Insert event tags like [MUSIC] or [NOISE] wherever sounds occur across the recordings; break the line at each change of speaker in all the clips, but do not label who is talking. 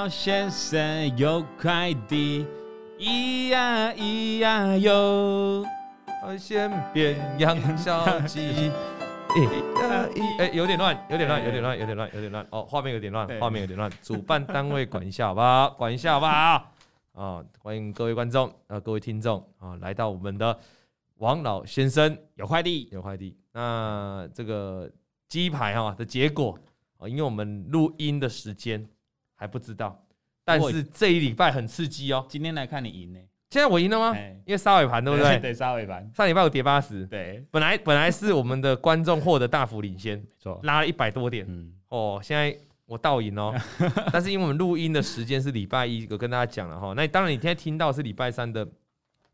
老先生有快递，咿呀咿呀哟，
先变养小鸡。[LAUGHS] 哎、欸，有点乱，有点乱，有点乱，有点乱，有点乱。哦，画面有点乱，画面有点乱。主办单位管一下好不好？[LAUGHS] 管一下好不好？啊、哦，欢迎各位观众啊，各位听众啊，来到我们的王老先生
有快递，
有快递。那这个鸡排哈的结果啊，因为我们录音的时间还不知道，但是这一礼拜很刺激哦。
今天来看你赢呢。
现在我赢了吗？因为杀尾盘，对不对？[LAUGHS]
对，杀尾盘。
上礼拜我跌八十，
对。
本来本来是我们的观众获得大幅领先，
没错，
拉了一百多点。
嗯。
哦，现在我倒赢哦。[LAUGHS] 但是因为我们录音的时间是礼拜一，我跟大家讲了哈。那当然你现在听到是礼拜三的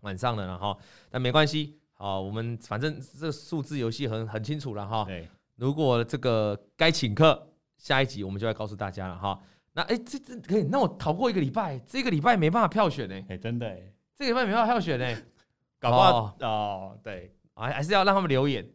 晚上了哈。但没关系，好，我们反正这数字游戏很很清楚了哈。
对。
如果这个该请客，下一集我们就来告诉大家了哈。那哎，这这可以？那我逃过一个礼拜，这个礼拜没办法票选呢。
哎，真的。
这个礼拜没办法票选呢，[LAUGHS]
搞不好哦，对，
还还是要让他们留言，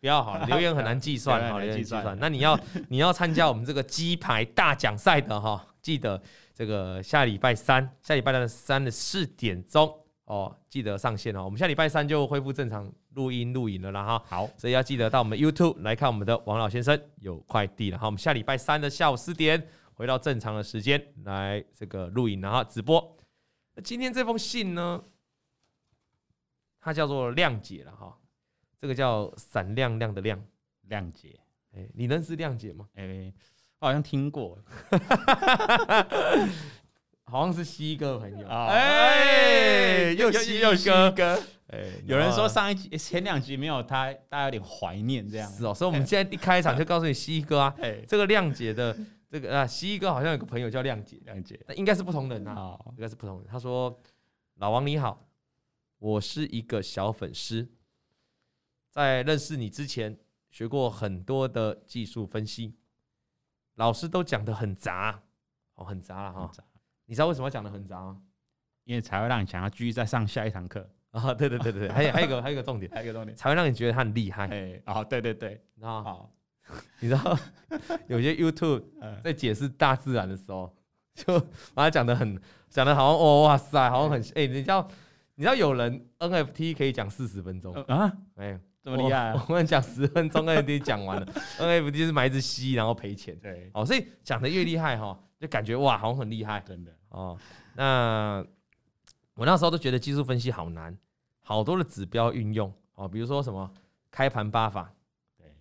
比较好，留言很难计算 [LAUGHS] 好，留言计算。那你要你要参加我们这个鸡排大奖赛的哈，记得这个下礼拜三，下礼拜的三的四点钟哦，记得上线哦。我们下礼拜三就恢复正常录音录影了啦哈。
好，
所以要记得到我们 YouTube 来看我们的王老先生有快递了哈。我们下礼拜三的下午四点回到正常的时间来这个录影然后直播。那今天这封信呢，它叫做谅解了哈，这个叫闪亮亮的亮。
亮姐，
哎，你认识谅解吗？
哎，我好像听过，[LAUGHS]
好像是西哥的朋友，
哎，又西又西哥，
哎，
有人说上一集前两集没有他，大家有点怀念这样，
是哦，所以我们现在一开场就告诉你西哥啊，[LAUGHS] 这个亮姐的。这个啊，蜥蜴哥好像有个朋友叫亮姐，
亮姐，
那应该是不同人啊，
哦、
应该是不同人。他说：“老王你好，我是一个小粉丝，在认识你之前学过很多的技术分析，老师都讲的很杂，哦，很杂了哈。杂你知道为什么要讲的很杂吗？
因为才会让你想要继续再上下一堂课 [LAUGHS]
啊、哦。对对对对，还有还有一个还有一个重点，
还有一个重点，[LAUGHS]
才会让你觉得他很厉害。
哎，哦，对对对，
啊好。
好 [LAUGHS]
你知道有些 YouTube [LAUGHS] 在解释大自然的时候，就把它讲的很讲的好像哦哇塞，好像很哎、欸，你知道你知道有人 NFT 可以讲四十分钟
啊？
哎、欸，
这么厉害、啊？
我们讲十分钟 NFT 讲完了，NFT 是买一只蜥然后赔钱。
对，
哦，所以讲的越厉害哈，就感觉哇，好像很厉害，
真的
哦。那我那时候都觉得技术分析好难，好多的指标运用哦，比如说什么开盘八法。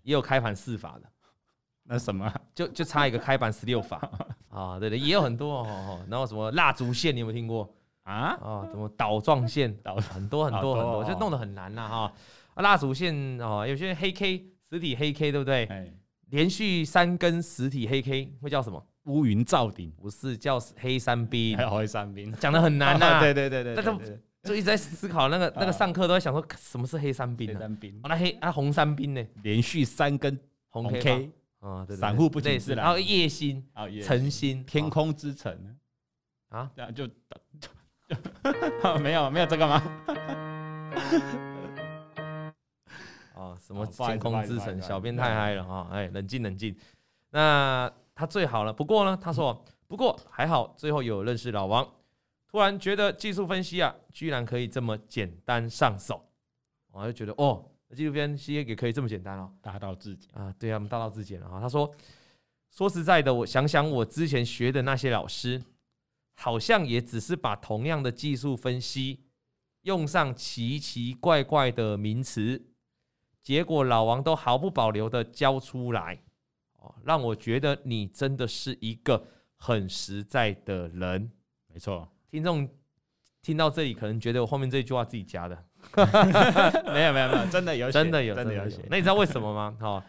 也有开盘四法的，
那什么
就就差一个开盘十六法啊，[LAUGHS] 对对，也有很多哦。然后什么蜡烛线，你有没有听过啊？哦，什么岛状线，岛很多很多很多，就弄得很难呐哈。啊，蜡烛线哦，有些黑 K 实体黑 K 对不对？连续三根实体黑 K 会叫什么？
乌云罩顶？不
是，叫黑山兵。
黑山兵讲
的很难 [LAUGHS] 呐。
对对对对，
但是就一直在思考那个 [LAUGHS] 那个上课都在想说什么是黑山兵？黑山兵，那黑啊红山兵呢？
连续三根红 K
啊，对，
散户不仅是，
然后夜星啊，晨星，
天空之城
啊，
这样就 [LAUGHS] 没有没有这个吗？
啊，[LAUGHS] 什么天空之城？小编太嗨了啊！哎，冷静冷静。那他最好了，不过呢，他说不过还好，最后有认识老王。突然觉得技术分析啊，居然可以这么简单上手，我就觉得哦，技术分析也可以这么简单哦，
大道至简
啊，对啊，我们大道至简了哈。他说，说实在的，我想想我之前学的那些老师，好像也只是把同样的技术分析用上奇奇怪怪的名词，结果老王都毫不保留的教出来，哦，让我觉得你真的是一个很实在的人，
没错。
听众听到这里，可能觉得我后面这句话自己加的，[LAUGHS]
没有没有没有，真的有
真的有
真的有写。
那你知道为什么吗？[LAUGHS] 哈，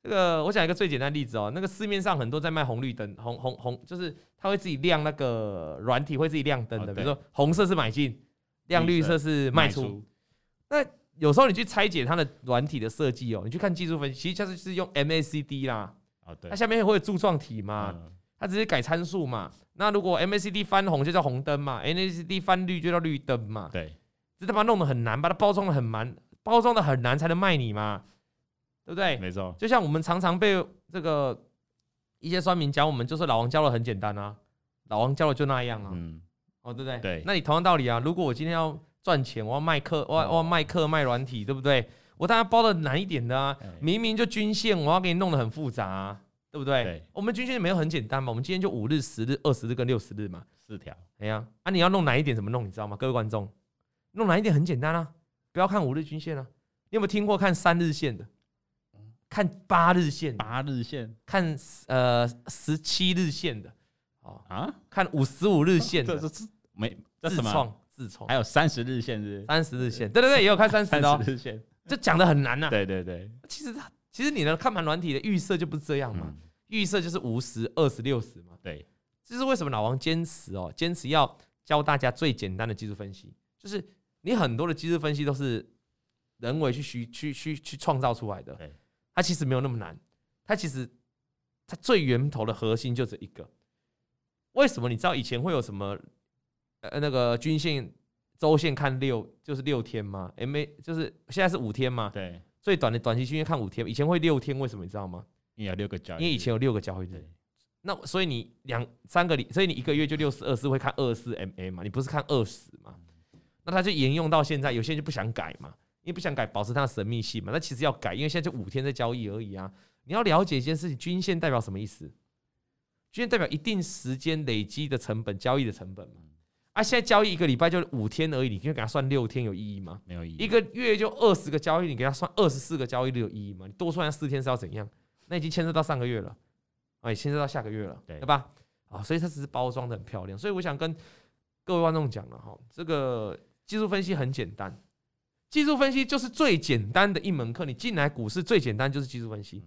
这个我讲一个最简单的例子哦，那个市面上很多在卖红绿灯，红红红，就是它会自己亮那个软体会自己亮灯的，比如说红色是买进，亮绿色是卖出。那有时候你去拆解它的软体的设计哦，你去看技术分析，其实就是用 MACD 啦，它下面会有柱状体嘛，它直接改参数嘛。那如果 MACD 翻红就叫红灯嘛，MACD 翻绿就叫绿灯嘛。
对，
这他妈弄得很难，把它包装的很难，包装的很难才能卖你嘛，对不对？
没错。
就像我们常常被这个一些酸民讲，我们就是老王教的很简单啊，老王教的就那样啊，
嗯，
哦，对不对？
对。
那你同样道理啊，如果我今天要赚钱，我要卖课，我要我要卖课卖软体，对不对？我当然包的难一点的啊，明明就均线，我要给你弄得很复杂啊，对不对？
对。
我们均线没有很简单嘛，我们今天就五日、十日、二十日跟六十日嘛，
四条。
哎呀，啊，你要弄哪一点怎么弄？你知道吗？各位观众，弄哪一点很简单啊，不要看五日均线啊，你有没有听过看三日线的？看八日线，
八日线，
看呃十七日线的，哦
啊，
看五十五日线的，
这是没
自创自创，
还有三十日线是
三十日线，对对对，也有看三十的
日线，
这讲的很难呐。
对对对，
其实其实你的看盘软体的预设就不是这样嘛，预设就是五十、二十、六十嘛。
对，
这是为什么老王坚持哦，坚持要教大家最简单的技术分析，就是你很多的技术分析都是人为去虚去去去创造出来的。它其实没有那么难，它其实它最源头的核心就这一个。为什么你知道以前会有什么呃那个均线、周线看六就是六天吗？MA 就是现在是五天嘛？
对，
最短的短期均线看五天，以前会六天，为什么你知道吗？
因为有六个交易，
因为以前有六个交易日。那所以你两三个礼，所以你一个月就六十二次会看二十四 MA 嘛？你不是看二十嘛？那他就沿用到现在，有些人就不想改嘛。因为不想改，保持它的神秘性嘛。那其实要改，因为现在就五天在交易而已啊。你要了解一件事情，均线代表什么意思？均线代表一定时间累积的成本，交易的成本嘛。啊，现在交易一个礼拜就五天而已，你就给他算六天有意义吗？
没有意义。
一个月就二十个交易，你给他算二十四个交易日有意义吗？你多算四天是要怎样？那已经牵涉到上个月了，啊，也牵涉到下个月了，对，对吧？啊，所以它只是包装的很漂亮。所以我想跟各位观众讲了哈，这个技术分析很简单。技术分析就是最简单的一门课，你进来股市最简单就是技术分析，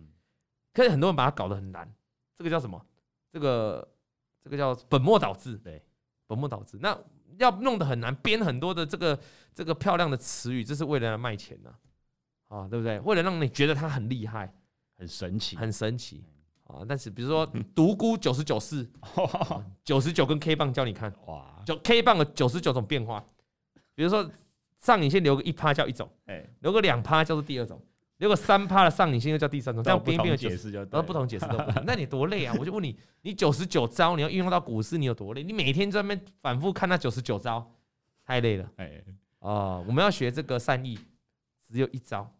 可是很多人把它搞得很难，这个叫什么？这个这个叫本末倒置，对，本末倒置。那要弄得很难，编很多的这个这个漂亮的词语，这是为了来卖钱呢，啊，对不对？为了让你觉得它很厉害、
很神奇、
很神奇啊！但是比如说独孤九十九式，[LAUGHS] 九十九根 K 棒教你看，哇，就 K 棒的九十九种变化，比如说。上影线留个一趴叫一种，哎，留个两趴叫做第二种，留个三趴的上影线又叫第三种，这样边边的解释就，然后不同解释都不同。[LAUGHS] 那你多累啊？我就问你，你九十九招你要运用到股市，你有多累？你每天在那边反复看那九十九招，太累了。哎，哦，我们要学这个善意，只有一招。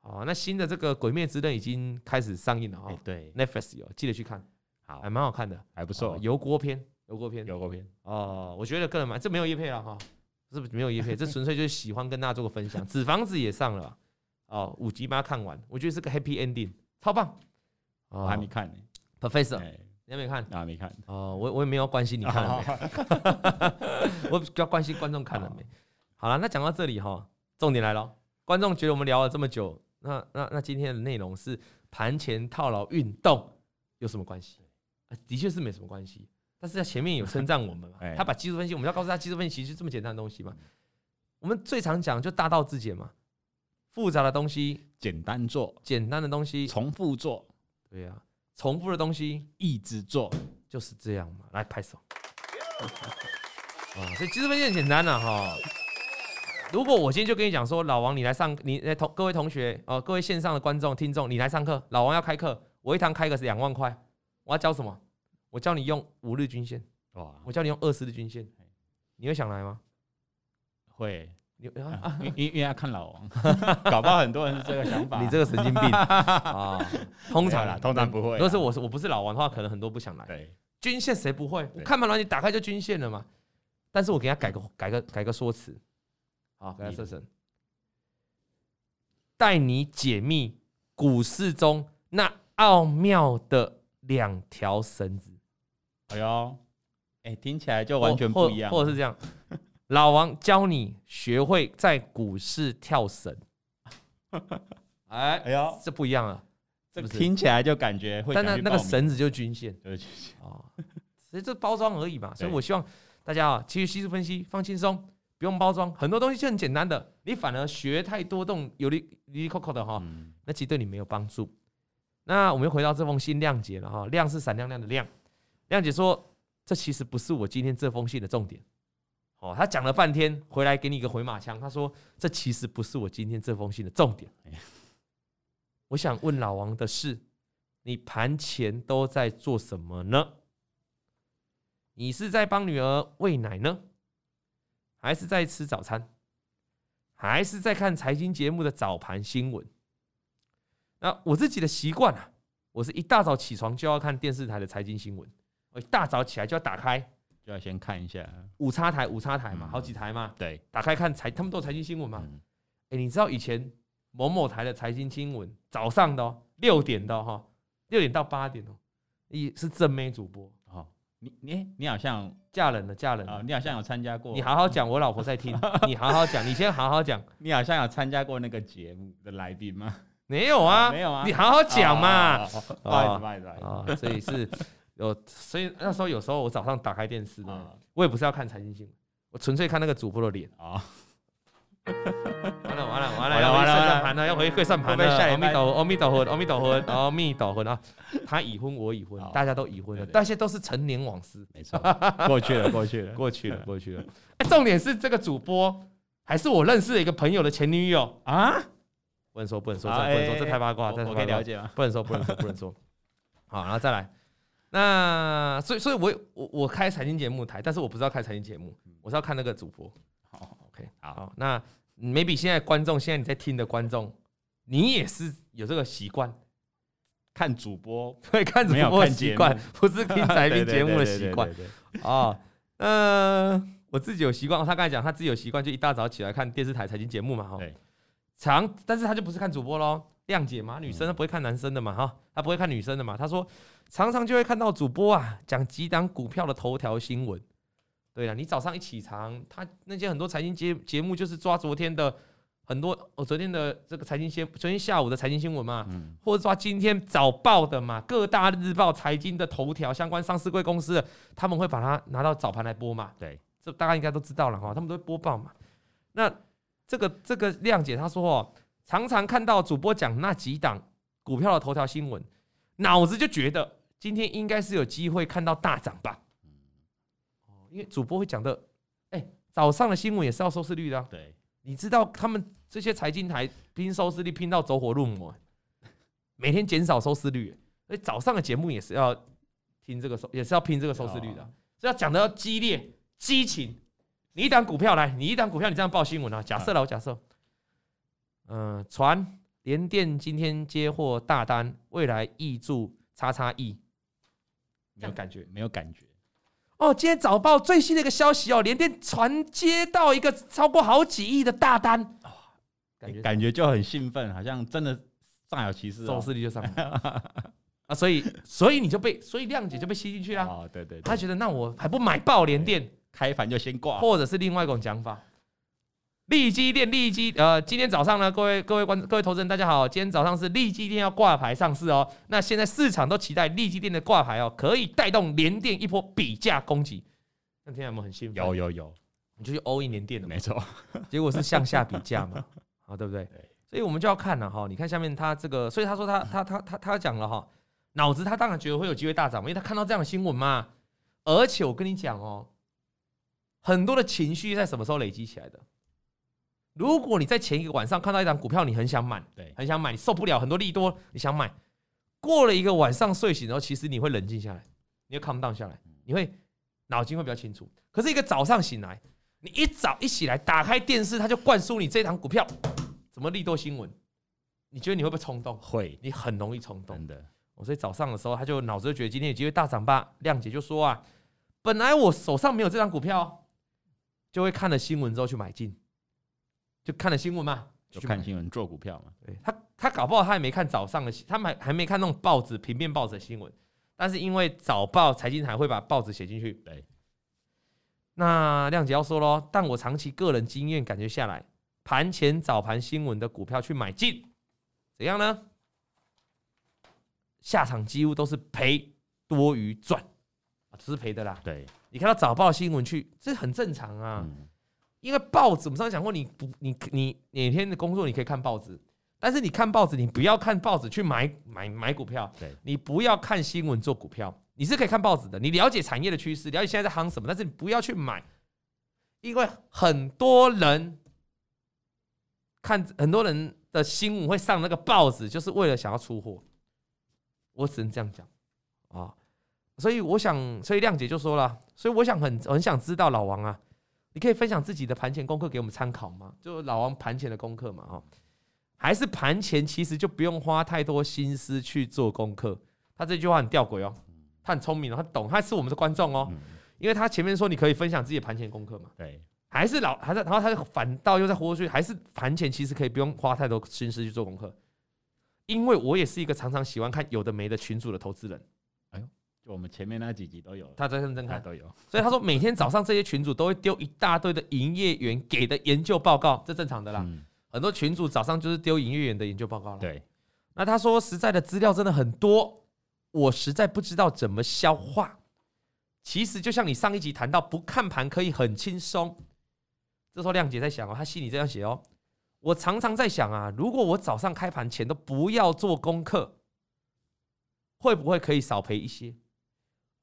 哦，那新的这个《鬼灭之刃》已经开始上映了哈。对，Netflix 有，记得去看，好，还蛮好看的，还不错。油锅片，油锅片，油锅片。哦，我觉得个人蛮，这没有叶配了哈。是不是没有叶配？这纯粹就是喜欢跟大家做个分享。[LAUGHS] 纸房子也上了哦，五集把它看完，我觉得是个 happy ending，超棒。我还没看呢，Professor，你还没看？啊，没看。哦，我我也没有关心你看了没，[LAUGHS] 我比较关心观众看了没。好了，那讲到这里哈，重点来了。观众觉得我们聊了这么久，那那那今天的内容是盘前套牢运动有什么关系？的确是没什么关系。但是在前面有称赞我们嘛？[LAUGHS] 他把技术分析，我们要告诉他，技术分析其实这么简单的东西嘛。我们最常讲就大道至简嘛，复杂的东西简单做，简单的东西重复做。对呀，重复的东西一直做，就是这样嘛。来拍手。[LAUGHS] 啊，所以其实分析很简单了哈。如果我今天就跟你讲说，老王你来上，你来同各位同学哦，各位线上的观众听众，你来上课，老王要开课，我一堂开个是两万块，我要教什么？我教你用五日均线，哇！我教你用二十日均线，你会想来吗？会，你啊，因因为要看老王，[LAUGHS] 搞不好很多人是这个想法。你这个神经病 [LAUGHS] 啊！通常啦，通常不会。如果是我是我不是老王的话，可能很多不想来。对，均线谁不会？我看盘软你打开就均线了嘛。但是我给他改个改个改个说辞，好，给他设成，带你解密股市中那奥妙的两条绳子。哎呦，哎，听起来就完全不一样。或者是这样，老王教你学会在股市跳绳。[LAUGHS] 哎，哎呦，这不一样啊，这听起来就感觉会。但那那个绳子就是均线，就是均线啊。所以这包装而已嘛。所以我希望大家啊，其实技术分析放轻松，不用包装，很多东西就很简单的。你反而学太多动有哩哩哩扣扣的哈，那其实对你没有帮助。那我们又回到这封信亮姐了哈，亮是闪亮亮的亮。亮姐说：“这其实不是我今天这封信的重点。”哦，他讲了半天，回来给你一个回马枪。他说：“这其实不是我今天这封信的重点。”我想问老王的是：你盘前都在做什么呢？你是在帮女儿喂奶呢，还是在吃早餐，还是在看财经节目的早盘新闻？那我自己的习惯啊，我是一大早起床就要看电视台的财经新闻，我一大早起来就要打开，
就要先看一下
五叉台，五叉台嘛，好几台嘛，
对，
打开看财，他们都有财经新闻嘛。哎，你知道以前某某台的财经新闻早上的哦，六点的哈，六点到八点哦，一是正妹主播哦。
你你你好像
嫁人了，嫁人了，
你好像有参加过。
你好好讲，我老婆在听。[LAUGHS] 你好好讲，你先好好讲。
你好像有参加过那个节目的来宾吗？
没有啊，
没有啊。
你好好讲嘛。
不好意思，不好意思啊。
所以是有，所以那时候有时候我早上打开电视呢，我也不是要看财经新闻，我纯粹看那个主播的脸啊。完了完了完了，要回算盘了，要回归算盘了。阿弥陀佛，阿弥陀佛，阿弥陀佛，阿弥陀佛啊！他已婚，我已婚，大家都已婚了，那些都是陈年往事，
没错，过去了，过去了，[LAUGHS]
过去了，过去了。[LAUGHS] 重点是这个主播还是我认识的一个朋友的前女友啊！不能说，不能说，这不能说，这太八卦，
我可以了解吗？
不能说，不能说，不能说。好，然后再来。那所以，所以我我我开财经节目台，但是我不知道开财经节目，我是要看那个主播。好，OK，好，那。maybe 现在观众，现在你在听的观众，你也是有这个习惯，
看主播 [LAUGHS]
对看主播的习惯，不是听财经节目的习惯 [LAUGHS] 啊。嗯，我自己有习惯，他刚才讲他自己有习惯，就一大早起来看电视台财经节目嘛，哈。常，但是他就不是看主播喽，谅解嘛，女生她不会看男生的嘛，哈，他不会看女生的嘛。他说常常就会看到主播啊讲几档股票的头条新闻。对了，你早上一起床，他那些很多财经节节目就是抓昨天的很多，哦，昨天的这个财经新，昨天下午的财经新闻嘛，嗯、或者抓今天早报的嘛，各大日报财经的头条相关上市贵公司的，他们会把它拿到早盘来播嘛？对，这大家应该都知道了哈，他们都会播报嘛。那这个这个亮姐她说哦，常常看到主播讲那几档股票的头条新闻，脑子就觉得今天应该是有机会看到大涨吧。哦因为主播会讲的，哎，早上的新闻也是要收视率的。对，你知道他们这些财经台拼收视率拼到走火入魔，每天减少收视率，所以早上的节目也是要听这个收，也是要拼这个收视率的，所以要讲的要激烈、激情。你一档股票来，你一档股票，你这样报新闻啊？假设了，我假设，嗯，传联电今天接获大单，未来挹注叉叉亿，没有感觉，
没有感觉。
哦，今天早报最新的一个消息哦，联电传接到一个超过好几亿的大单，哦、
感觉感觉就很兴奋，好像真的上有其事，
哦，走势力就上来 [LAUGHS] 啊，所以所以你就被所以谅解就被吸进去了。
哦，对对，对，
他觉得那我还不买爆联电，
开盘就先挂，
或者是另外一种讲法。力积电，力积呃，今天早上呢，各位各位观各位投资人，大家好，今天早上是利基店要挂牌上市哦。那现在市场都期待利基店的挂牌哦，可以带动联电一波比价攻击。那天有没有很兴奋？
有有有，
你就去 all in 联电的，
没错。
结果是向下比价嘛，啊，[LAUGHS] 对不对？对。所以我们就要看了哈，你看下面他这个，所以他说他他他他他讲了哈，脑子他当然觉得会有机会大涨嘛，因为他看到这样的新闻嘛。而且我跟你讲哦，很多的情绪在什么时候累积起来的？如果你在前一个晚上看到一张股票，你很想买，对，很想买，你受不了很多利多，你想买。过了一个晚上睡醒之后，其实你会冷静下来，你会 calm down 下来，你会脑筋会比较清楚。可是一个早上醒来，你一早一起来打开电视，他就灌输你这档股票怎么利多新闻，你觉得你会不会冲动？
会，
你很容易冲动。
真的，
我所以早上的时候，他就脑子就觉得今天有机会大涨吧。亮姐就说啊，本来我手上没有这张股票，就会看了新闻之后去买进。就看了新闻嘛，
就看新闻做股票嘛。
对他，他搞不好他也没看早上的，他还还没看那种报纸平面报纸的新闻。但是因为早报财经台会把报纸写进去。对。那亮姐要说喽，但我长期个人经验感觉下来，盘前早盘新闻的股票去买进，怎样呢？下场几乎都是赔多于赚啊，都是赔的啦。
对。
你看到早报新闻去，这很正常啊。嗯因为报纸，我们上次讲过，你不，你你哪天的工作你可以看报纸，但是你看报纸，你不要看报纸去买买买股票，对，你不要看新闻做股票，你是可以看报纸的，你了解产业的趋势，了解现在在夯什么，但是你不要去买，因为很多人看很多人的新闻会上那个报纸，就是为了想要出货，我只能这样讲啊。所以我想，所以亮姐就说了，所以我想很很想知道老王啊，你可以分享自己的盘前功课给我们参考吗？就老王盘前的功课嘛，哈，还是盘前其实就不用花太多心思去做功课。他这句话很吊诡哦，他很聪明哦，他懂，他是我们的观众哦，因为他前面说你可以分享自己的盘前功课嘛，对，还是老还是然后他就反倒又在活出还是盘前其实可以不用花太多心思去做功课，因为我也是一个常常喜欢看有的没的群主的投资人。
我们前面那几集都有，
他在认真看
都有，
所以他说每天早上这些群主都会丢一大堆的营业员给的研究报告，这正常的啦。很多群主早上就是丢营业员的研究报告了。对，那他说实在的资料真的很多，我实在不知道怎么消化。其实就像你上一集谈到，不看盘可以很轻松。这时候亮姐在想哦，她心里这样写哦，我常常在想啊，如果我早上开盘前都不要做功课，会不会可以少赔一些？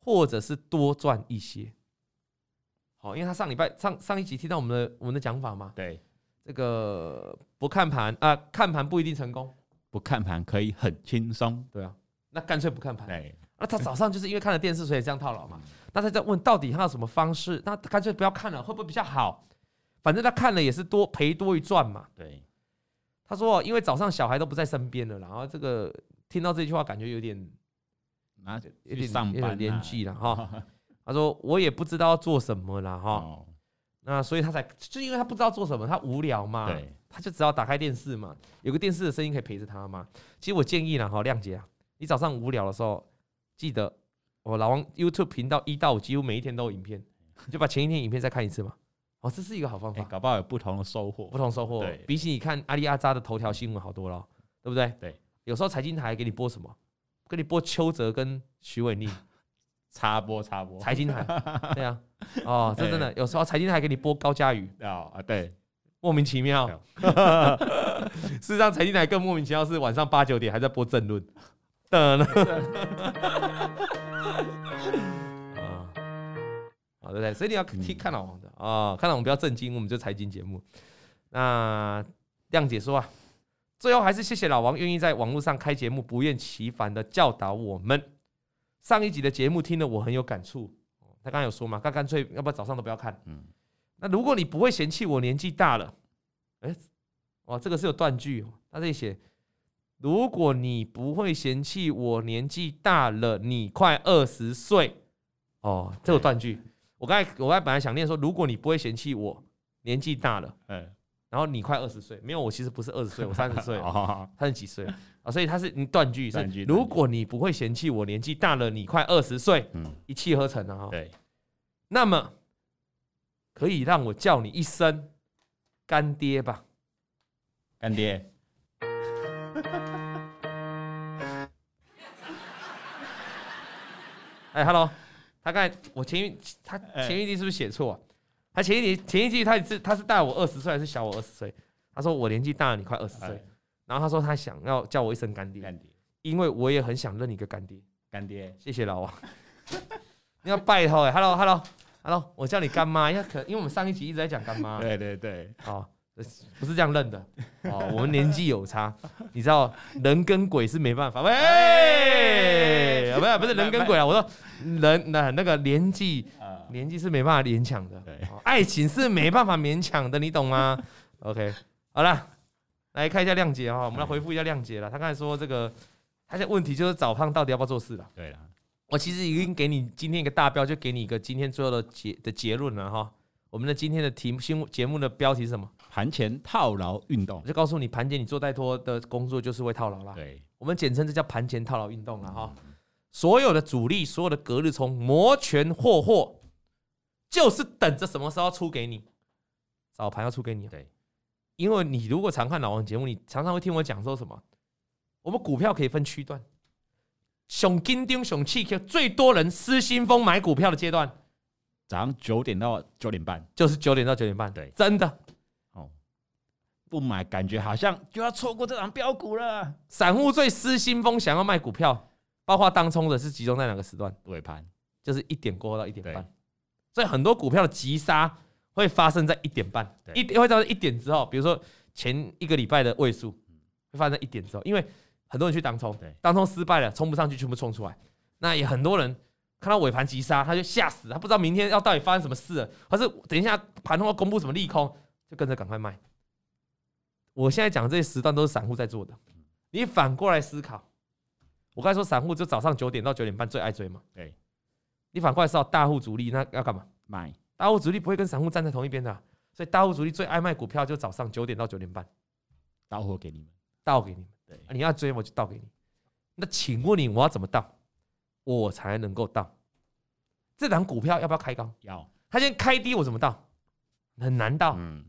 或者是多赚一些，好，因为他上礼拜上上一集听到我们的我们的讲法嘛，对，这个不看盘啊，看盘不一定成功，
不看盘可以很轻松，
对啊，那干脆不看盘，对，那他早上就是因为看了电视，所以这样套牢嘛，那他在问到底他有什么方式，那干脆不要看了，会不会比较好？反正他看了也是多赔多于赚嘛，对，他说因为早上小孩都不在身边了，然后这个听到这句话感觉有点。
啊，有点上班
年纪了哈。[LAUGHS] 他说我也不知道做什么了哈。那所以他才就因为他不知道做什么，他无聊嘛，他就只好打开电视嘛，有个电视的声音可以陪着他嘛。其实我建议了哈，亮姐啊，你早上无聊的时候，记得我老王 YouTube 频道一到五几乎每一天都有影片，你 [LAUGHS] 就把前一天影片再看一次嘛。哦，这是一个好方法，
搞不好有不同的收获，
不同收获。比起你看阿里阿扎的头条新闻好多了，对不对？对，有时候财经台给你播什么？给你播邱泽跟徐伟宁，[LAUGHS]
插播插播，
财经台，[LAUGHS] 对啊，哦，这真的有时候财经台给你播高嘉瑜
啊啊，对，
莫名其妙。[LAUGHS] 事实上，财经台更莫名其妙，是晚上八九点还在播政论。等呢，啊，好对不对？所以你要听看老王的啊，看老王比较正经，我们就财经节目。那亮姐说啊。最后还是谢谢老王愿意在网络上开节目，不厌其烦的教导我们。上一集的节目听了我很有感触。他刚刚有说嘛，他干脆要不要早上都不要看。嗯，那如果你不会嫌弃我年纪大了，哎，哇，这个是有断句哦。他这里写，如果你不会嫌弃我年纪大了，你快二十岁。哦，这有断句。我刚才我刚才本来想念说，如果你不会嫌弃我年纪大了，哎。然后你快二十岁，没有，我其实不是二十岁，我三十岁，[LAUGHS] 他是几岁啊？所以他是你断句是，如果你不会嫌弃我年纪大了，你快二十岁，一气呵成啊！对，那么可以让我叫你一声干爹吧，
干爹。
哎，Hello，他刚才我前一他前一句是不是写错？他前一年前一季他是他是大我二十岁还是小我二十岁？他说我年纪大了，你快二十岁。然后他说他想要叫我一声干爹，干爹，因为我也很想认你个干爹。
干爹，
谢谢老王。[LAUGHS] 你要拜托哎，Hello Hello Hello，我叫你干妈，因为可因为我们上一集一直在讲干妈。
对对对，
好，不是这样认的哦，我们年纪有差，你知道人跟鬼是没办法。喂，不是不是人跟鬼啊，我说人那那个年纪。年纪是没办法勉强的，对，爱情是没办法勉强的，你懂吗？[LAUGHS] OK，好了，来看一下亮姐哈，我们来回复一下亮姐了。她刚才说这个，她的问题就是早胖到底要不要做事了？对了，我其实已经给你今天一个大标，就给你一个今天最后的结的结论了哈。我们的今天的题目新节目的标题是什么？
盘前套牢运动，
我就告诉你，盘前你做太多的工作就是会套牢了。对，我们简称这叫盘前套牢运动了哈。所有的主力，所有的隔日冲，摩拳霍霍。就是等着什么时候出给你，早盘要出给你。对，因为你如果常看老王节目，你常常会听我讲说什么？我们股票可以分区段，熊金丁熊气 Q 最多人失心疯买股票的阶段，
早上九点到九点半，
就是九点到九点半。对，真的哦，
不买感觉好像就要错过这档标股了。
散户最失心疯想要卖股票，包括当冲的是集中在哪个时段？
尾盘，
就是一点过后到一点半。所以很多股票的急杀会发生在一点半，一会到一点之后，比如说前一个礼拜的位数会发生在一点之后，因为很多人去当冲，当冲失败了，冲不上去，全部冲出来。那也很多人看到尾盘急杀，他就吓死，他不知道明天要到底发生什么事了，还是等一下盘后要公布什么利空，就跟着赶快卖。我现在讲的这些时段都是散户在做的，你反过来思考，我刚才说散户就早上九点到九点半最爱追嘛，
对，
你反过来是要大户主力那要干嘛？
买。
大户主力不会跟散户站在同一边的啊，所以大户主力最爱卖股票就早上九点到九点半，
到货给你们，
倒给你们。
对，
你要追我就倒给你。那请问你我要怎么倒，我才能够倒？这档股票要不要开高？
要。
它先开低，我怎么倒？很难倒。
嗯，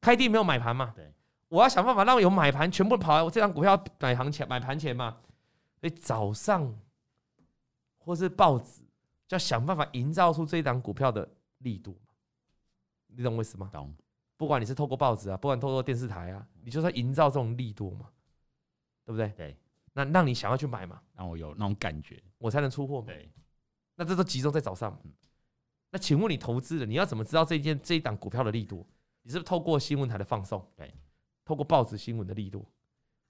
开低没有买盘嘛？
对，
我要想办法让有买盘全部跑来我这张股票买行前买盘前嘛。所以早上或是报纸就要想办法营造出这一档股票的力度。你懂我意思吗？
懂。
不管你是透过报纸啊，不管透过电视台啊，你就是要营造这种力度嘛，对不对？
对。
那让你想要去买嘛，
让我有那种感觉，
我才能出货嘛。
对。
那这都集中在早上。那请问你投资的，你要怎么知道这件这一档股票的力度？你是不是透过新闻台的放送？
对。
透过报纸新闻的力度。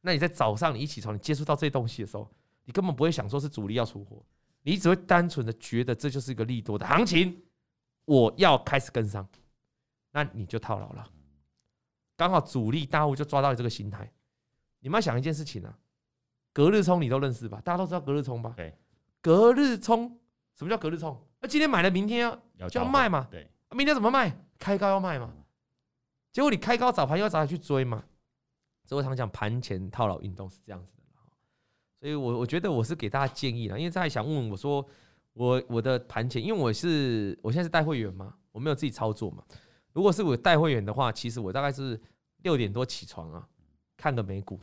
那你在早上你一起床，你接触到这些东西的时候，你根本不会想说是主力要出货，你只会单纯的觉得这就是一个利多的行情，我要开始跟上，那你就套牢了。刚好主力大户就抓到了这个心态。你们要想一件事情啊，隔日冲你都认识吧？大家都知道隔日冲吧？
对，
隔日冲，什么叫隔日冲？那今天买了，明天要就要卖嘛？
对，
明天怎么卖？开高要卖嘛？结果你开高早盘又要早点去追嘛？所以我常讲盘前套牢运动是这样子的。所以我我觉得我是给大家建议了，因为他还想问我说，我我的盘前，因为我是我现在是带会员嘛，我没有自己操作嘛。如果是我带会员的话，其实我大概是六点多起床啊，看个美股。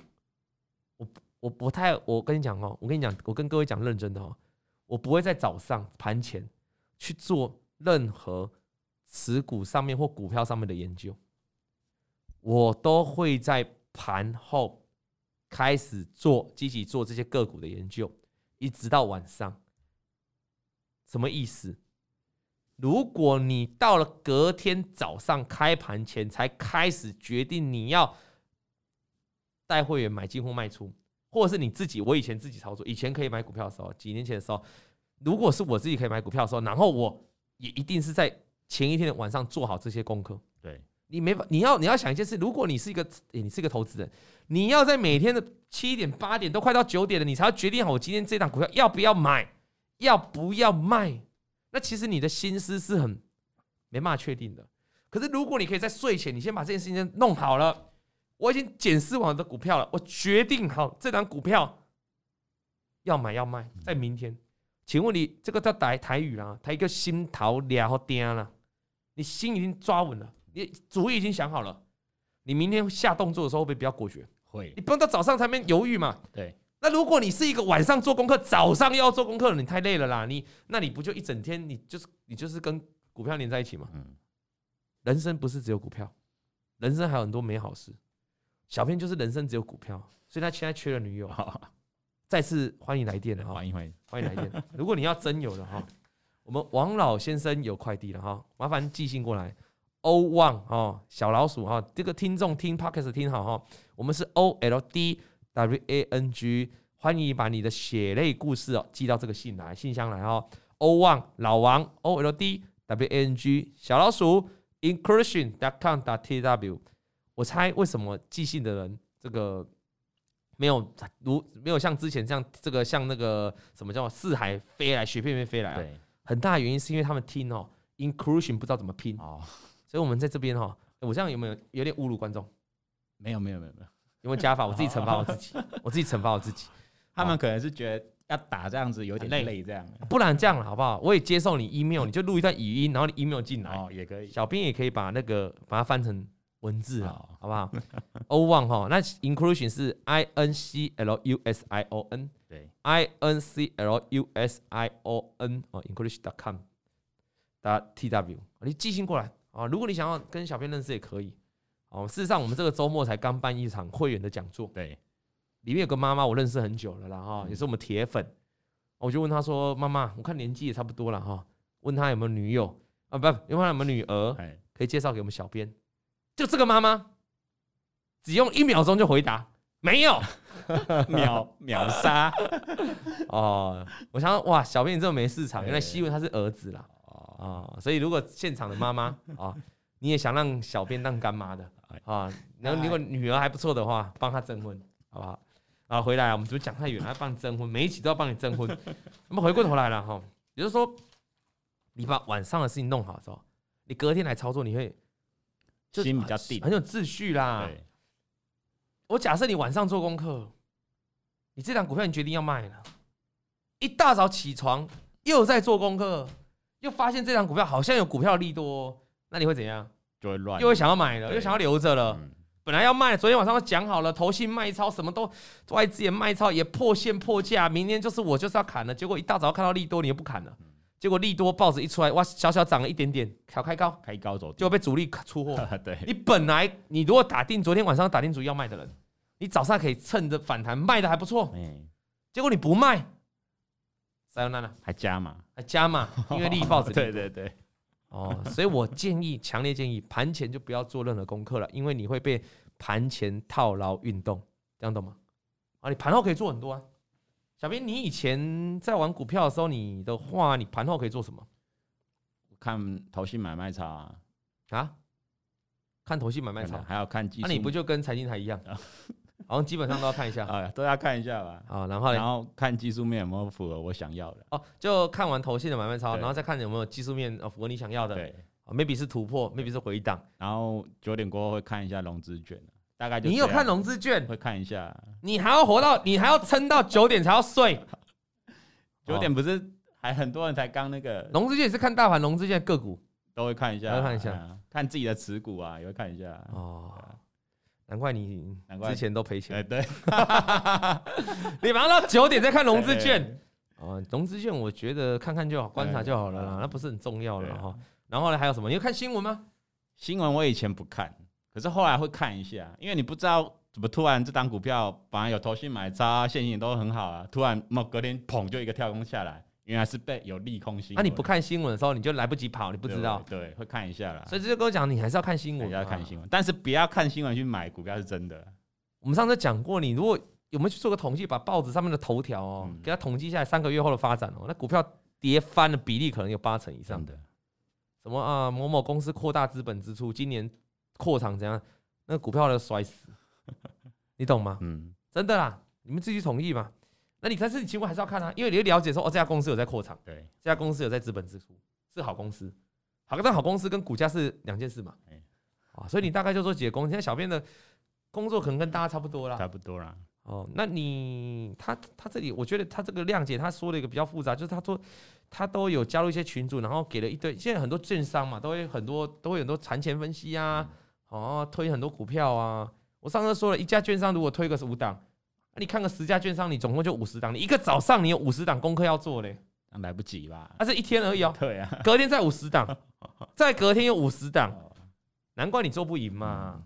我我不太，我跟你讲哦，我跟你讲，我跟各位讲认真的哦，我不会在早上盘前去做任何持股上面或股票上面的研究，我都会在盘后开始做积极做这些个股的研究，一直到晚上。什么意思？如果你到了隔天早上开盘前才开始决定你要带会员买进或卖出，或者是你自己，我以前自己操作，以前可以买股票的时候，几年前的时候，如果是我自己可以买股票的时候，然后我也一定是在前一天晚上做好这些功课。
对，
你没法，你要你要想一件事，如果你是一个，你是一个投资人，你要在每天的七点八点都快到九点了，你才要决定好我今天这档股票要不要买，要不要卖。那其实你的心思是很没办法确定的。可是如果你可以在睡前，你先把这件事情弄好了，我已经检视完的股票了，我决定好这档股票要买要卖，在明天。请问你这个叫台台语啦，他一个心头了定了，你心已经抓稳了，你主意已经想好了，你明天下动作的时候会不会比较果决？
会，
你不用到早上才面犹豫嘛？
对。
那如果你是一个晚上做功课，早上又要做功课，你太累了啦。你那你不就一整天，你就是你就是跟股票连在一起嘛？嗯。人生不是只有股票，人生还有很多美好事。小编就是人生只有股票，所以他现在缺了女友。再次欢迎来电了哈，欢迎欢迎欢迎来电。如果你要真有的哈，我们王老先生有快递了哈，麻烦寄信过来。O One 哦，小老鼠哈，这个听众听 Podcast 听好哈，我们是 O L D。W A N G，欢迎把你的血泪故事哦寄到这个信来信箱来哦。O One 老王 O L D W A N G 小老鼠 inclusion dot com dot T W。我猜为什么寄信的人这个没有如没有像之前这样这个像那个什么叫四海飞来雪片片飞来啊？对，很大的原因是因为他们听哦 inclusion 不知道怎么拼哦，所以我们在这边哈，我这样有没有有点侮辱观众？
没有没有没有没有。
有没有加法？我自己 [LAUGHS] 惩罚我自己，我自己惩罚我自己。
他们可能是觉得要打这样子有点累，这样。
不然这样了，好不好？我也接受你 email，你就录一段语音，然后你 email 进来，
哦，也可以。
小编也可以把那个把它翻成文字啊，好不好？[LAUGHS] O one 哈，那 inclusion 是 I N C L U S I O N，对，I N C L U S I O N 哦，inclusion.com 打 T W，你寄信过来啊。如果你想要跟小编认识也可以。哦，事实上，我们这个周末才刚办一场会员的讲座。对，里面有个妈妈，我认识很久了啦，哈，也是我们铁粉。我就问她说：“妈妈，我看年纪也差不多了，哈，问她有没有女友啊？不，问她有没有女儿，可以介绍给我们小编。”就这个妈妈，只用一秒钟就回答：“没有。[LAUGHS] ”
秒秒杀
哦！我想说哇，小编你这么没市场，原来希文他是儿子啦啊！所以如果现场的妈妈啊，[LAUGHS] 你也想让小编当干妈的啊，然后如果女儿还不错的话，帮她征婚，好不好？啊，回来我们怎么讲太远了？要帮你征婚，每一期都要帮你征婚。[LAUGHS] 那么回过头来了哈，也就是说，你把晚上的事情弄好之后，你隔天来操作，你会
心比较定，
很有秩序啦。我假设你晚上做功课，你这档股票你决定要卖了，一大早起床又在做功课，又发现这档股票好像有股票利多，那你会怎样？
就会乱，
又会想要买了，又想要留着了。嗯、本来要卖，昨天晚上都讲好了，投信卖超什么都外资也卖超，也破线破价，明天就是我就是要砍了。结果一大早看到利多，你又不砍了。结果利多报纸一出来，哇，小小涨了一点点，小开高，
开高走，
就被主力出货。[LAUGHS]
对，
你本来你如果打定昨天晚上打定主意要卖的人。你早上可以趁着反弹卖的还不错，结果你不卖，塞欧娜娜
还加码，
还加码，[LAUGHS] 因为利益报纸。
对对对，
哦，所以我建议，强烈建议，盘前就不要做任何功课了，因为你会被盘前套牢运动，这样懂吗？啊，你盘后可以做很多啊。小编，你以前在玩股票的时候，你的话，你盘后可以做什么？
看投信买卖差啊，
啊？看投信买卖差，
还要看技术。
那你不就跟财经台一样？[LAUGHS] 好像基本上都要看一下，[LAUGHS]
啊，都要看一下吧。
啊，然后
然后看技术面有没有符合我想要的。
哦，就看完投信的买卖超，然后再看有没有技术面符合你想要的。
对
，maybe 是突破，maybe 是回档。
然后九点过后会看一下融资券，大概就
你有看融资券？
会看一下。
你还要活到，你还要撑到九点才要睡。[LAUGHS]
九点不是还很多人才刚那个
融资券也是看大盘融资券个股
都会看一下，
会看一下，
看自己的持股啊也会看一下。哦。
难怪你之前都赔钱。
哎对，[LAUGHS]
你马上到九点再看融资券。哦，融资券我觉得看看就好，观察就好了啦，那不是很重要了哈。然后呢，还有什么？你要看新闻吗？
新闻我以前不看，可是后来会看一下，因为你不知道怎么突然这档股票本来有投信买超，现金都很好啊，突然某隔天砰就一个跳空下来。原来是被有利空新闻，那、啊、
你不看新闻的时候，你就来不及跑，你不知道。
对，对，会看一下啦。
所以这就跟我讲，你还是要看新闻，
要看新闻，但是不要看新闻去买股票是真的。
我们上次讲过，你如果有没有去做个统计，把报纸上面的头条哦，嗯、给它统计下来三个月后的发展哦，那股票跌翻的比例可能有八成以上的。什么啊？某某公司扩大资本支出，今年扩厂怎样？那股票都摔死，[LAUGHS] 你懂吗？嗯，真的啦，你们自己统计嘛。那你但是你情况还是要看啊，因为你会了解说哦，这家公司有在扩厂，对，这家公司有在资本支出，是好公司。好，但好公司跟股价是两件事嘛，啊，所以你大概就说几个公司。现在小编的工作可能跟大家差不多啦，
差不多啦。
哦，那你他他这里，我觉得他这个谅解他说了一个比较复杂，就是他说他都有加入一些群组，然后给了一堆。现在很多券商嘛，都会很多都会很多产前分析啊，哦，推很多股票啊。我上次说了一家券商如果推个是五档。你看个十家券商，你总共就五十档，你一个早上你有五十档功课要做嘞，
那来不及吧？
那是一天而已哦。
对啊，
隔天再五十档，[LAUGHS] 再隔天又五十档，难怪你做不赢嘛。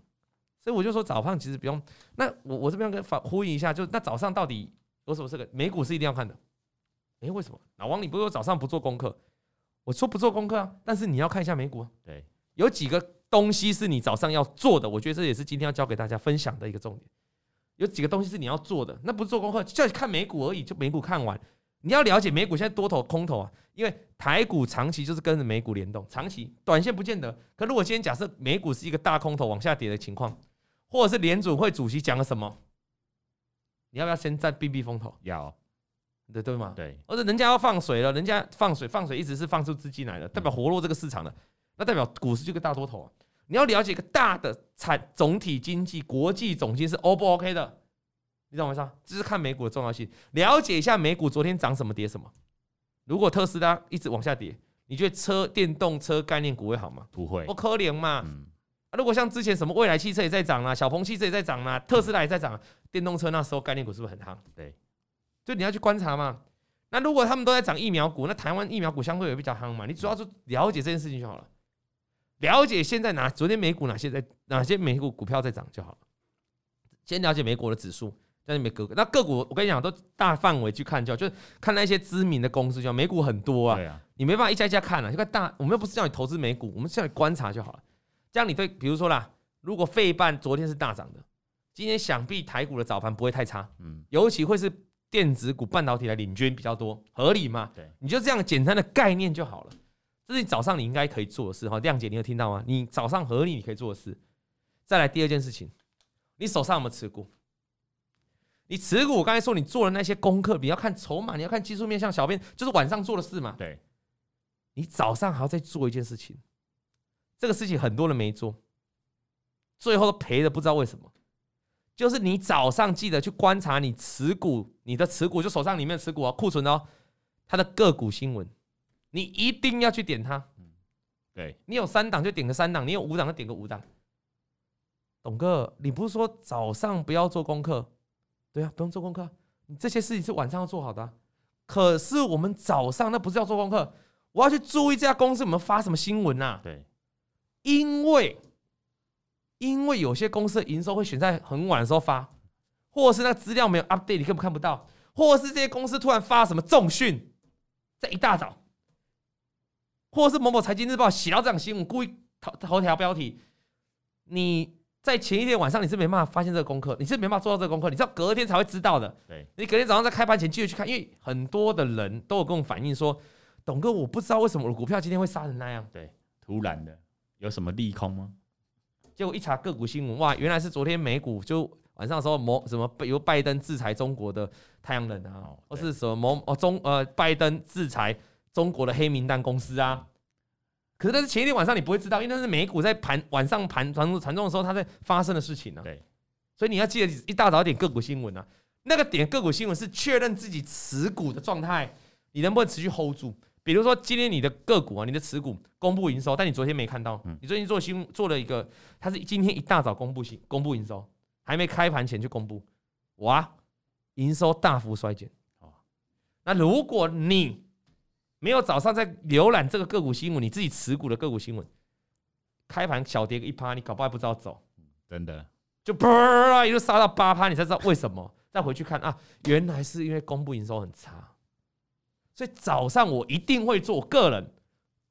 所以我就说早上其实不用。那我我这边跟反呼应一下，就那早上到底有什么这个美股是一定要看的？诶，为什么？老王，你不是说早上不做功课？我说不做功课啊，但是你要看一下美股啊。
对，
有几个东西是你早上要做的，我觉得这也是今天要教给大家分享的一个重点。有几个东西是你要做的，那不是做功课，就看美股而已。就美股看完，你要了解美股现在多头空头啊，因为台股长期就是跟着美股联动，长期短线不见得。可如果今天假设美股是一个大空头往下跌的情况，或者是联准会主席讲了什么，你要不要先再避避风头？
要，
对对吗？
对。
或者人家要放水了，人家放水放水一直是放出资金来的，代表活络这个市场的，那代表股市就个大多头啊。你要了解一个大的产总体经济，国际总经是 O 不 OK 的？你懂我意思吗？这是看美股的重要性，了解一下美股昨天涨什么跌什么。如果特斯拉一直往下跌，你觉得车电动车概念股会好吗？
不会，
不可怜嘛。嗯、啊，如果像之前什么未来汽车也在涨啊，小鹏汽车也在涨啊，特斯拉也在涨，电动车那时候概念股是不是很夯？
对，
就你要去观察嘛。那如果他们都在涨疫苗股，那台湾疫苗股相对也比较夯嘛。你主要是了解这件事情就好了。了解现在哪昨天美股哪些在哪些美股股票在涨就好了。先了解美国的指数，在美股那个股，我跟你讲都大范围去看就好，就看那些知名的公司就好，美股很多啊，啊你没办法一家一家看了，就看大，我们又不是叫你投资美股，我们是叫你观察就好了。这样你对，比如说啦，如果费半昨天是大涨的，今天想必台股的早盘不会太差，
嗯，
尤其会是电子股、半导体来领军比较多，合理嘛？
对，
你就这样简单的概念就好了。这是你早上你应该可以做的事哈，亮姐，你有听到吗？你早上合理你可以做的事。再来第二件事情，你手上有没有持股？你持股，我刚才说你做的那些功课，你要看筹码，你要看技术面，像小编就是晚上做的事嘛。
对，
你早上还要再做一件事情，这个事情很多人没做，最后都赔的不知道为什么。就是你早上记得去观察你持股，你的持股就手上里面的持股啊，库存哦，它的个股新闻。你一定要去点它，
对，
你有三档就点个三档，你有五档就点个五档。董哥，你不是说早上不要做功课？对啊，不用做功课，你这些事情是晚上要做好的啊。可是我们早上那不是要做功课，我要去注意这家公司有没有发什么新闻呐？
对，
因为因为有些公司的营收会选在很晚的时候发，或者是那个资料没有 update，你根本看不到，或者是这些公司突然发什么重讯，在一大早。或者是某某财经日报写到这样新闻，故意头头条标题，你在前一天晚上你是没办法发现这个功课，你是没办法做到这个功课，你知道隔天才会知道的。
对，
你隔天早上在开盘前继续去看，因为很多的人都有跟我反映说，董哥，我不知道为什么我的股票今天会杀成那样。
对，突然的有什么利空吗？
结果一查个股新闻，哇，原来是昨天美股就晚上的时候某什么由拜登制裁中国的太阳能啊，哦、或是什么某哦中呃拜登制裁。中国的黑名单公司啊，可是那是前一天晚上你不会知道，因为那是美股在盘晚上盘传传中的时候，它在发生的事情呢、啊。对，所以你要记得一大早点个股新闻啊，那个点个股新闻是确认自己持股的状态，你能不能持续 hold 住？比如说今天你的个股啊，你的持股公布营收，但你昨天没看到，你最近做新做了一个，它是今天一大早公布新公布营收，还没开盘前就公布，哇，营收大幅衰减。那如果你没有早上在浏览这个个股新闻，你自己持股的个股新闻，开盘小跌个一趴，你搞不好还不知道走，
真的
就砰啊一路杀到八趴，你才知道为什么。[LAUGHS] 再回去看啊，原来是因为公布营收很差，所以早上我一定会做。我个人，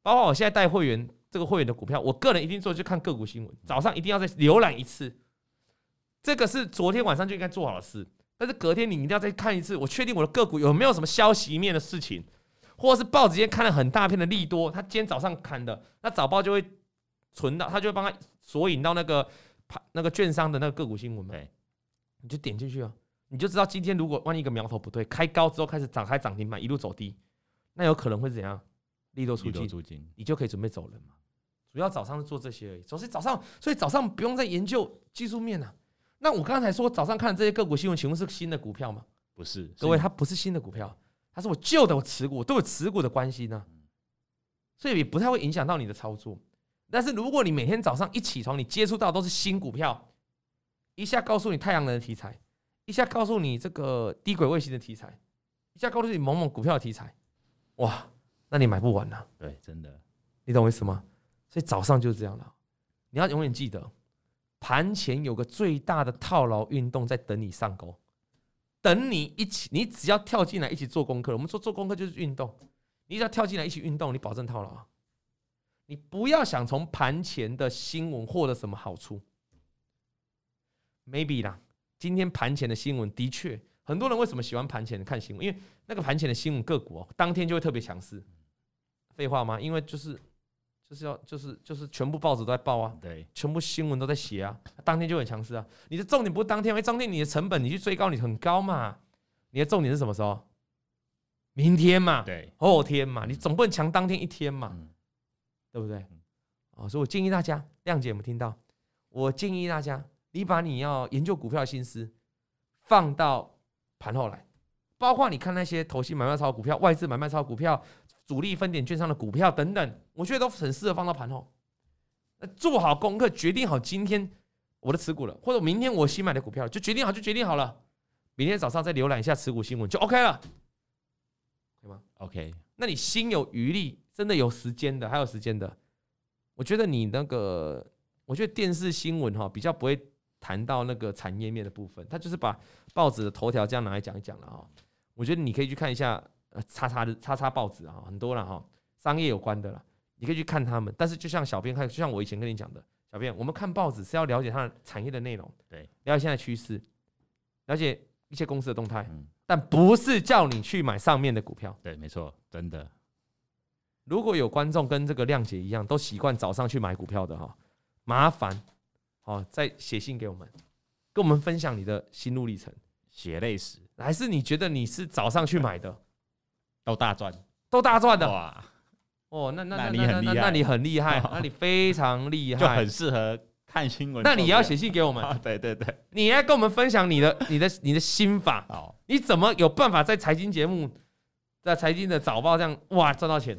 包括我现在带会员这个会员的股票，我个人一定做去看个股新闻，早上一定要再浏览一次。这个是昨天晚上就应该做好的事，但是隔天你一定要再看一次，我确定我的个股有没有什么消息面的事情。或者是报纸今天看了很大片的利多，他今天早上看的，那早报就会存到，他就会帮他索引到那个那个券商的那个个股新闻嘛，你就点进去啊，你就知道今天如果万一一个苗头不对，开高之后开始涨，开涨停板一路走低，那有可能会怎样？利多出尽，你就可以准备走人嘛。主要早上是做这些而已，所以早上，所以早上不用再研究技术面啊。那我刚才说早上看的这些个股新闻，请问是新的股票吗？
不是，
各位，它不是新的股票。它是我旧的，我持股都有持股的关系呢，所以也不太会影响到你的操作。但是如果你每天早上一起床，你接触到都是新股票，一下告诉你太阳能的题材，一下告诉你这个低轨卫星的题材，一下告诉你某某股票的题材，哇，那你买不完呐。
对，真的，
你懂我意思吗？所以早上就是这样了。你要永远记得，盘前有个最大的套牢运动在等你上钩。等你一起，你只要跳进来一起做功课。我们说做功课就是运动，你只要跳进来一起运动，你保证套牢。你不要想从盘前的新闻获得什么好处，maybe 啦。今天盘前的新闻的确，很多人为什么喜欢盘前看新闻？因为那个盘前的新闻个股哦，当天就会特别强势。废话吗？因为就是。就是要就是就是全部报纸都在报啊，对，全部新闻都在写啊，当天就很强势啊。你的重点不是当天，因为当天你的成本你去追高，你很高嘛。你的重点是什么时候？明天嘛，对，后天嘛，你总不能强当天一天嘛，嗯、对不对？啊、嗯，所以我建议大家，亮姐有没有听到？我建议大家，你把你要研究股票的心思放到盘后来，包括你看那些投信买卖超股票、外资买卖超股票。主力分点券商的股票等等，我觉得都很适合放到盘后。做好功课，决定好今天我的持股了，或者明天我新买的股票就决定好，就决定好了。明天早上再浏览一下持股新闻就 OK 了，可以吗
？OK。
那你心有余力，真的有时间的，还有时间的，我觉得你那个，我觉得电视新闻哈比较不会谈到那个产业面的部分，他就是把报纸的头条这样拿来讲一讲了哈。我觉得你可以去看一下。呃，叉叉的叉叉报纸啊，很多了哈，商业有关的了，你可以去看他们。但是就像小编看，就像我以前跟你讲的，小编，我们看报纸是要了解它的产业的内容，
对，
了解现在趋势，了解一些公司的动态，
嗯，
但不是叫你去买上面的股票。
对，没错，真的。
如果有观众跟这个亮姐一样，都习惯早上去买股票的哈，麻烦，哦再写信给我们，跟我们分享你的心路历程，
血泪史，
还是你觉得你是早上去买的，
都大赚，
都大赚的
哇！
哦，那那那
那你很厉害。
那你很厉害，那你非常厉害，
就很适合看新闻。
那你要写信给我们，[LAUGHS]
对对对，
你要跟我们分享你的 [LAUGHS] 你的你的心法，
哦，
你怎么有办法在财经节目，在财经的早报这样哇赚到钱？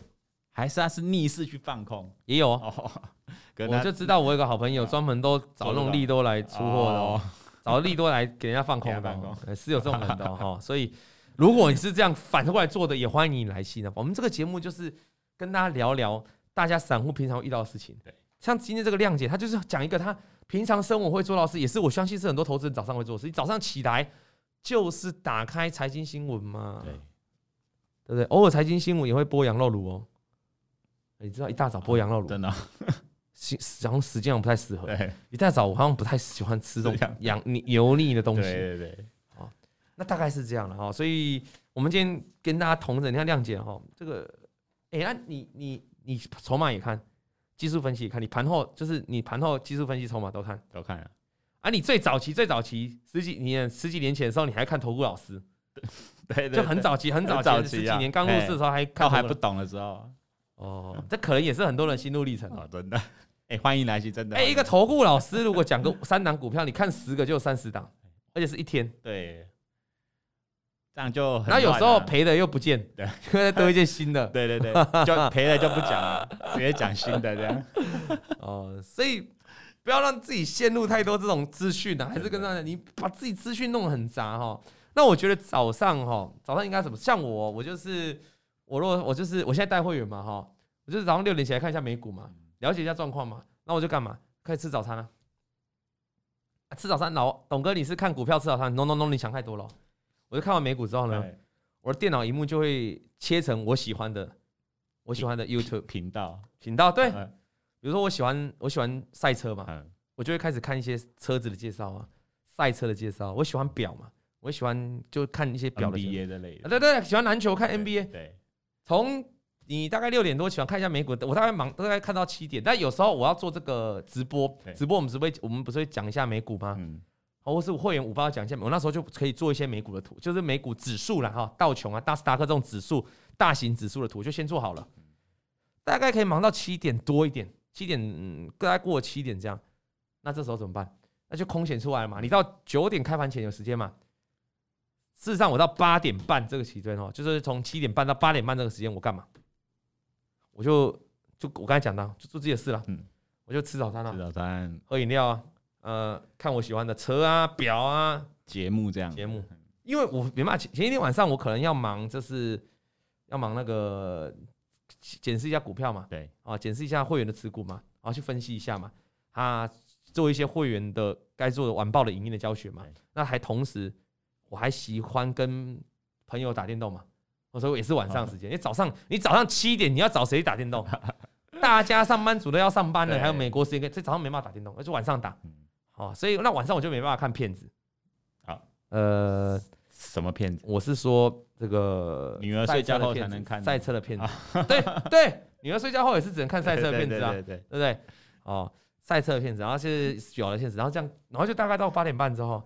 还是他是逆势去放空？
也有
哦，[LAUGHS]
我就知道我有个好朋友专门都找那种利多来出货的哦，找利多来给人家放空的，是有这种人的哈。所以如果你是这样反过来做的，也欢迎你来信啊。我们这个节目就是。跟大家聊聊，大家散户平常遇到的事情。对，像今天这个亮姐，她就是讲一个她平常生活会做到的事，也是我相信是很多投资人早上会做的事。你早上起来就是打开财经新闻嘛，对，对不对？偶尔财经新闻也会播羊肉炉哦。你知道一大早播羊肉炉，真的，[LAUGHS] 时好像时间我不太适合。一大早我好像不太喜欢吃这种羊油腻的东西。对对对，好，那大概是这样的哈。所以我们今天跟大家同仁，你看亮姐哈，这个。哎、欸，那你你你筹码也看，技术分析也看，你盘后就是你盘后技术分析筹码都看
都看啊。
啊，你最早期最早期十几年十几年前的时候，你还看投顾老师，对，就很早期很早期十几年刚入市的时候还看，
还不懂的时候。
哦，这可能也是很多人心路历程
啊，真的。哎，欢迎来信，真的。
哎，一个投顾老师如果讲个三档股票，你看十个就有三十档，而且是一天。
对。这样就很，
然后有时候赔的又不见，对，再多一件新的，[LAUGHS]
对对对，就赔了就不讲了，直接讲新的这样。[LAUGHS]
哦，所以不要让自己陷入太多这种资讯啊，还是跟大家，你把自己资讯弄得很杂哈。那我觉得早上哈，早上应该怎么？像我，我就是我若我就是我现在带会员嘛哈，我就是早上六点起来看一下美股嘛，了解一下状况嘛。那我就干嘛？可以吃早餐啊。吃早餐，老董哥，你是看股票吃早餐？No No No，你想太多了。我就看完美股之后呢，我的电脑荧幕就会切成我喜欢的，我喜欢的 YouTube 频道频道。对，比如说我喜欢我喜欢赛车嘛，我就会开始看一些车子的介绍啊，赛车的介绍。我喜欢表嘛，我喜欢就看一些表的
NBA 的类的。
对对，喜欢篮球看 NBA。对，从你大概六点多喜欢看一下美股，我大概忙大概看到七点。但有时候我要做这个直播，直播我们只会我们不是会讲一下美股吗？或是我会员五八讲一下，我那时候就可以做一些美股的图，就是美股指数啦，哈，道琼啊、纳斯达克这种指数、大型指数的图，就先做好了，大概可以忙到七点多一点，七点嗯，大概过七点这样，那这时候怎么办？那就空闲出来了嘛。你到九点开盘前有时间嘛？事实上，我到八点半这个期间哦，就是从七点半到八点半这个时间，我干嘛？我就就我刚才讲的，就做自己的事了，嗯，我就吃早餐了，
吃早餐，
喝饮料啊。呃，看我喜欢的车啊、表啊、
节目这样。
节目，因为我没办法前前一天晚上我可能要忙，就是要忙那个检视一下股票嘛，对，啊，检视一下会员的持股嘛，然后去分析一下嘛，啊，做一些会员的该做的晚报的影音的教学嘛，那还同时我还喜欢跟朋友打电动嘛，我说也是晚上时间，[LAUGHS] 因为早上你早上七点你要找谁打电动？[LAUGHS] 大家上班族都要上班了，还有美国时间，这早上没办法打电动，而且晚上打。好，所以那晚上我就没办法看片子。
好，呃，什么片子？
我是说这个
女儿睡觉后才能看
赛车的片子。[LAUGHS] 对对，女儿睡觉后也是只能看赛车的片子啊，对对对，哦，赛车的片子，然后是表的片子，然后这样，然后就大概到八点半之后，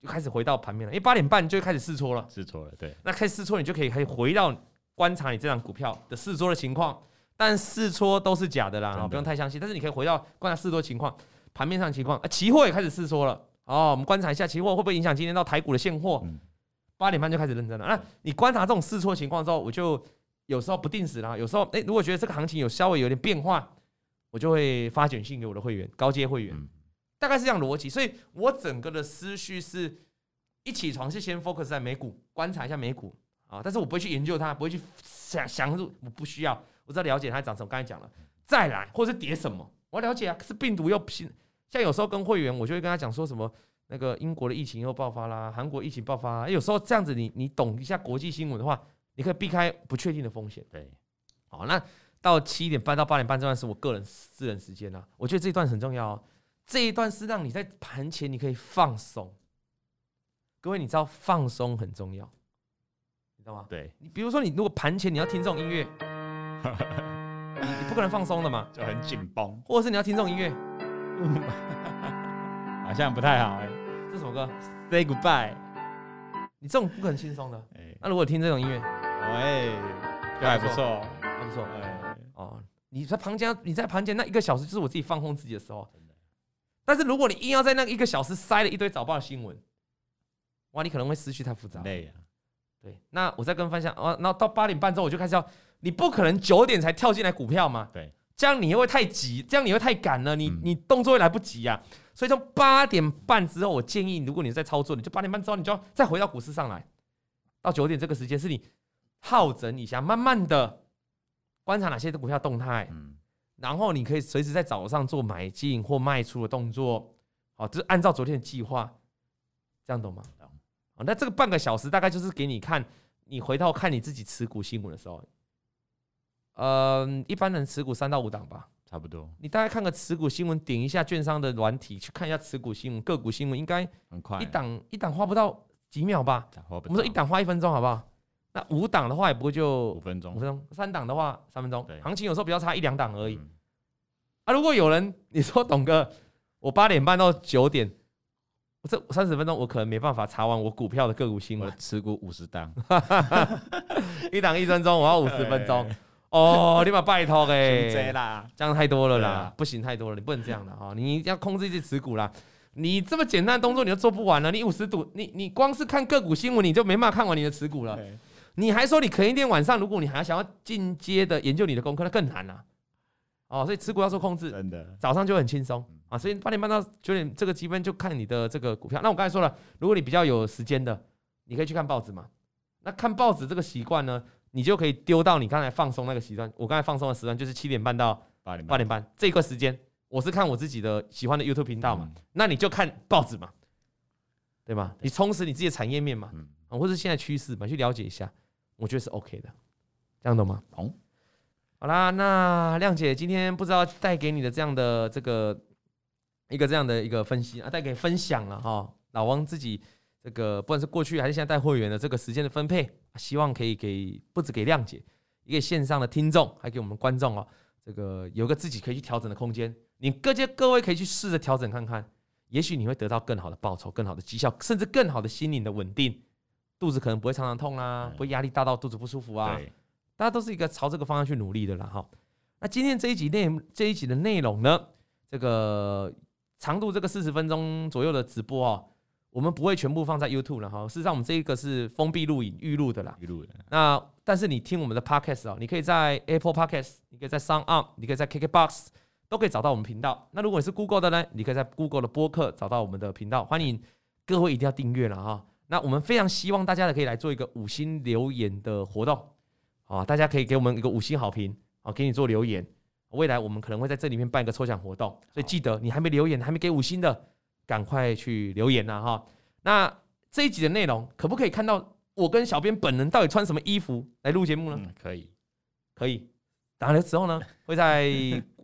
就开始回到盘面了，因为八点半就开始试错了，
试错了，对。
那开始试错，你就可以可以回到观察你这张股票的试错的情况，但试错都是假的啦，不用太相信，但是你可以回到观察试错情况。盘面上情况，啊，期货也开始试说了哦。我们观察一下期货会不会影响今天到台股的现货。八点半就开始认真了。那你观察这种试错情况之后，我就有时候不定时啦，有时候诶，如果觉得这个行情有稍微有点变化，我就会发简讯给我的会员，高阶会员，大概是这样逻辑。所以我整个的思绪是一起床是先 focus 在美股，观察一下美股啊，但是我不会去研究它，不会去想想入，我不需要，我只要了解它涨什么。刚才讲了，再来或者是跌什么，我要了解啊。可是病毒又不行。像有时候跟会员，我就会跟他讲说什么，那个英国的疫情又爆发啦，韩国疫情爆发啦。有时候这样子你，你你懂一下国际新闻的话，你可以避开不确定的风险。对，好，那到七点半到八点半这段是我个人私人时间啊，我觉得这一段很重要哦。这一段是让你在盘前你可以放松。各位，你知道放松很重要，你知道吗？
对，
你比如说，你如果盘前你要听这种音乐，你你不可能放松的嘛，[LAUGHS]
就很紧绷。
或者是你要听这种音乐，[LAUGHS]
好像不太好哎。
这是什么歌
？Say goodbye。
你这种不可能轻松的。那如果听这种音乐，
哎，就还不错，
还不错。哎，哦，你在旁间，你在旁间那一个小时就是我自己放空自己的时候。但是如果你硬要在那一个小时塞了一堆早报的新闻，哇，你可能会思绪太复杂。
累啊。
对，那我再跟方向哦，然后到八点半之后我就开始要，你不可能九点才跳进来股票嘛。
对，
这样你又会太急，这样你会太赶了，你你动作会来不及呀。所以从八点半之后，我建议如果你在操作，你就八点半之后你就要再回到股市上来，到九点这个时间是你好整一下，慢慢的观察哪些股票动态。嗯。然后你可以随时在早上做买进或卖出的动作，好，就是按照昨天的计划，这样懂吗？哦，那这个半个小时大概就是给你看，你回头看你自己持股新闻的时候，嗯，一般人持股三到五档吧，
差不多。
你大概看个持股新闻，点一下券商的软体，去看一下持股新闻、个股新闻，应该
很快，
一档一档花不到几秒吧？我们说一档花一分钟，好不好？那五档的话也不会就
五分钟，
五分钟。三档的话三分
钟。
行情有时候比较差一两档而已。啊，如果有人你说董哥，我八点半到九点，我这三十分钟我可能没办法查完我股票的个股新闻。
持股五十档，[LAUGHS]
一档一分钟，我要五十分钟。[LAUGHS] 哦，你把拜托哎，这样太多了啦，不行太多了，你不能这样的哈，你要控制一些持股啦。你这么简单的动作你都做不完了，你五十度，你你光是看个股新闻你就没办法看完你的持股了。你还说你可以一天晚上，如果你还想要进阶的研究你的功课，那更难了。哦，所以持股要做控制，真的，早上就很轻松啊。所以八点半到九点这个积分就看你的这个股票。那我刚才说了，如果你比较有时间的，你可以去看报纸嘛。那看报纸这个习惯呢，你就可以丢到你刚才放松那个时段。我刚才放松的时段就是七点半到八点半，八点半这个时间。我是看我自己的喜欢的 YouTube 频道嘛，嗯、那你就看报纸嘛，对吗？你充实你自己的产业面嘛，嗯、或是现在趋势嘛，去了解一下，我觉得是 OK 的，这样懂吗？懂、哦。好啦，那亮姐今天不知道带给你的这样的这个一个这样的一个分析啊，带给分享了哈。老王自己这个不管是过去还是现在带会员的这个时间的分配，希望可以给不止给谅解，一个线上的听众，还给我们观众哦，这个有个自己可以去调整的空间。你各界各位可以去试着调整看看，也许你会得到更好的报酬、更好的绩效，甚至更好的心灵的稳定。肚子可能不会常常痛啦，不会压力大到肚子不舒服啊。大家都是一个朝这个方向去努力的啦。哈，那今天这一集内这一集的内容呢，这个长度这个四十分钟左右的直播哦，我们不会全部放在 YouTube 了哈。事实上，我们这一个是封闭录影预录的啦。预录的。那但是你听我们的 Podcast 哦，你可以在 Apple Podcast，你可以在 SoundOn，你可以在 KKBox。都可以找到我们频道。那如果你是 Google 的呢？你可以在 Google 的播客找到我们的频道。欢迎各位一定要订阅了哈。那我们非常希望大家可以来做一个五星留言的活动啊！大家可以给我们一个五星好评啊，给你做留言。未来我们可能会在这里面办一个抽奖活动，所以记得你还没留言、还没给五星的，赶快去留言呐哈。那这一集的内容可不可以看到我跟小编本人到底穿什么衣服来录节目呢？可以，可以。打了之后呢，会在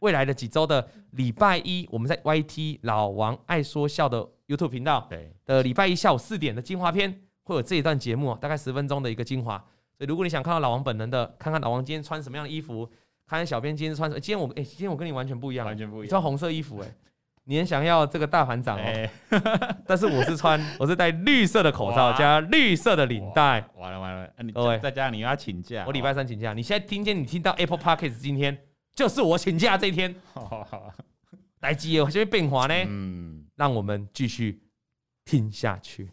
未来的几周的礼拜一，我们在 YT 老王爱说笑的 YouTube 频道的礼拜一下午四点的精华篇，会有这一段节目，大概十分钟的一个精华。所以如果你想看到老王本人的，看看老王今天穿什么样的衣服，看看小编今天穿什么，今天我哎、欸，今天我跟你完全不一样，完全不一样，穿红色衣服哎、欸。你很想要这个大盘长哦，欸、[LAUGHS] 但是我是穿，[LAUGHS] 我是戴绿色的口罩加绿色的领带。完了完了，你再加上你又要请假，我礼拜三请假。你现在听见你听到 [LAUGHS] Apple Podcast 今天就是我请假这一天。来机哦，这边变化呢？嗯，让我们继续听下去。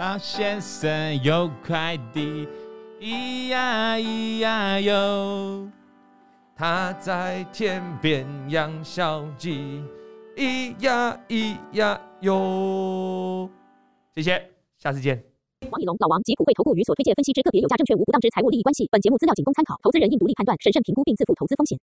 老先生有快递，咿呀咿呀哟。他在天边养小鸡，咿呀咿呀哟。谢谢，下次见。王以龙、老王及普惠投顾与所推荐分析之个别有价证券无不当之财务利益关系。本节目资料仅供参考，投资人应独立判断、审慎评估并自负投资风险。